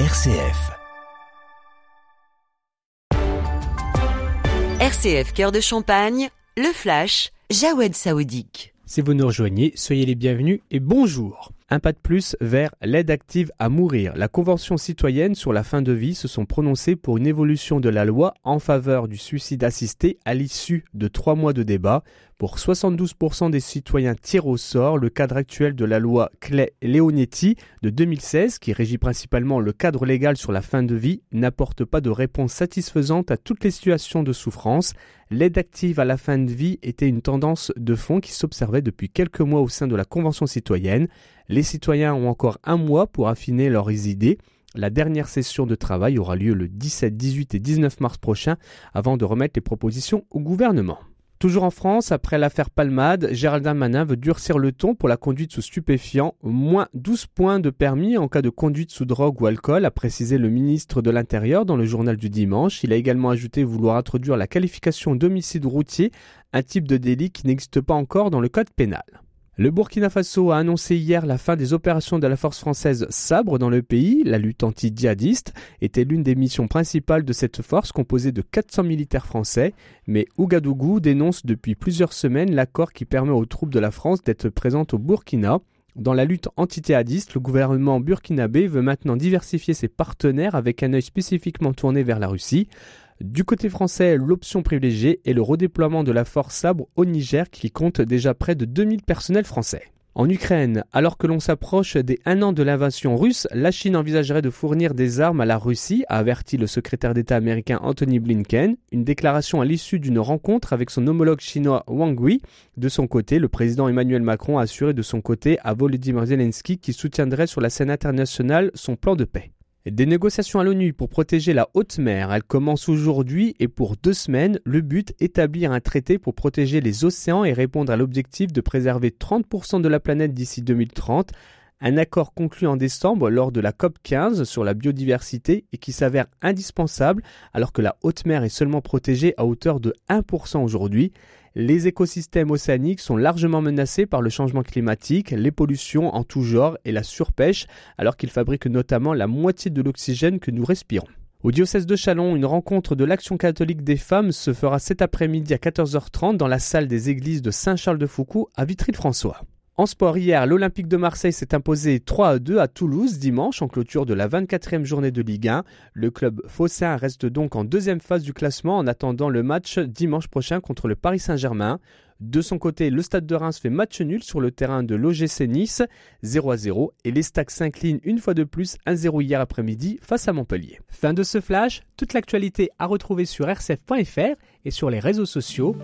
RCF. RCF Cœur de Champagne, le flash, Jawed Saoudique. Si vous nous rejoignez, soyez les bienvenus et bonjour. Un pas de plus vers l'aide active à mourir. La Convention citoyenne sur la fin de vie se sont prononcées pour une évolution de la loi en faveur du suicide assisté à l'issue de trois mois de débat. Pour 72% des citoyens tirés au sort, le cadre actuel de la loi Clay-Leonetti de 2016, qui régit principalement le cadre légal sur la fin de vie, n'apporte pas de réponse satisfaisante à toutes les situations de souffrance. L'aide active à la fin de vie était une tendance de fond qui s'observait depuis quelques mois au sein de la Convention citoyenne. Les citoyens ont encore un mois pour affiner leurs idées. La dernière session de travail aura lieu le 17, 18 et 19 mars prochain avant de remettre les propositions au gouvernement. Toujours en France, après l'affaire Palmade, Géraldin Manin veut durcir le ton pour la conduite sous stupéfiants. Moins 12 points de permis en cas de conduite sous drogue ou alcool, a précisé le ministre de l'Intérieur dans le journal du dimanche. Il a également ajouté vouloir introduire la qualification d'homicide routier, un type de délit qui n'existe pas encore dans le code pénal. Le Burkina Faso a annoncé hier la fin des opérations de la force française Sabre dans le pays. La lutte anti-djihadiste était l'une des missions principales de cette force composée de 400 militaires français. Mais Ouagadougou dénonce depuis plusieurs semaines l'accord qui permet aux troupes de la France d'être présentes au Burkina. Dans la lutte anti-djihadiste, le gouvernement burkinabé veut maintenant diversifier ses partenaires avec un œil spécifiquement tourné vers la Russie. Du côté français, l'option privilégiée est le redéploiement de la force Sabre au Niger qui compte déjà près de 2000 personnels français. En Ukraine, alors que l'on s'approche des un an de l'invasion russe, la Chine envisagerait de fournir des armes à la Russie, a averti le secrétaire d'État américain Anthony Blinken, une déclaration à l'issue d'une rencontre avec son homologue chinois Wang Yi. De son côté, le président Emmanuel Macron a assuré de son côté à Volodymyr Zelensky qu'il soutiendrait sur la scène internationale son plan de paix. Des négociations à l'ONU pour protéger la haute mer, elles commencent aujourd'hui et pour deux semaines, le but établir un traité pour protéger les océans et répondre à l'objectif de préserver 30% de la planète d'ici 2030. Un accord conclu en décembre lors de la COP 15 sur la biodiversité et qui s'avère indispensable alors que la haute mer est seulement protégée à hauteur de 1% aujourd'hui. Les écosystèmes océaniques sont largement menacés par le changement climatique, les pollutions en tout genre et la surpêche, alors qu'ils fabriquent notamment la moitié de l'oxygène que nous respirons. Au diocèse de Chalon, une rencontre de l'Action catholique des femmes se fera cet après-midi à 14h30 dans la salle des églises de Saint-Charles-de-Foucault à Vitry-le-François. En sport, hier, l'Olympique de Marseille s'est imposé 3 à 2 à Toulouse dimanche en clôture de la 24e journée de Ligue 1. Le club phocéen reste donc en deuxième phase du classement en attendant le match dimanche prochain contre le Paris Saint-Germain. De son côté, le Stade de Reims fait match nul sur le terrain de l'OGC Nice, 0 à 0, et les Stacks s'inclinent une fois de plus 1-0 hier après-midi face à Montpellier. Fin de ce flash, toute l'actualité à retrouver sur rcf.fr et sur les réseaux sociaux.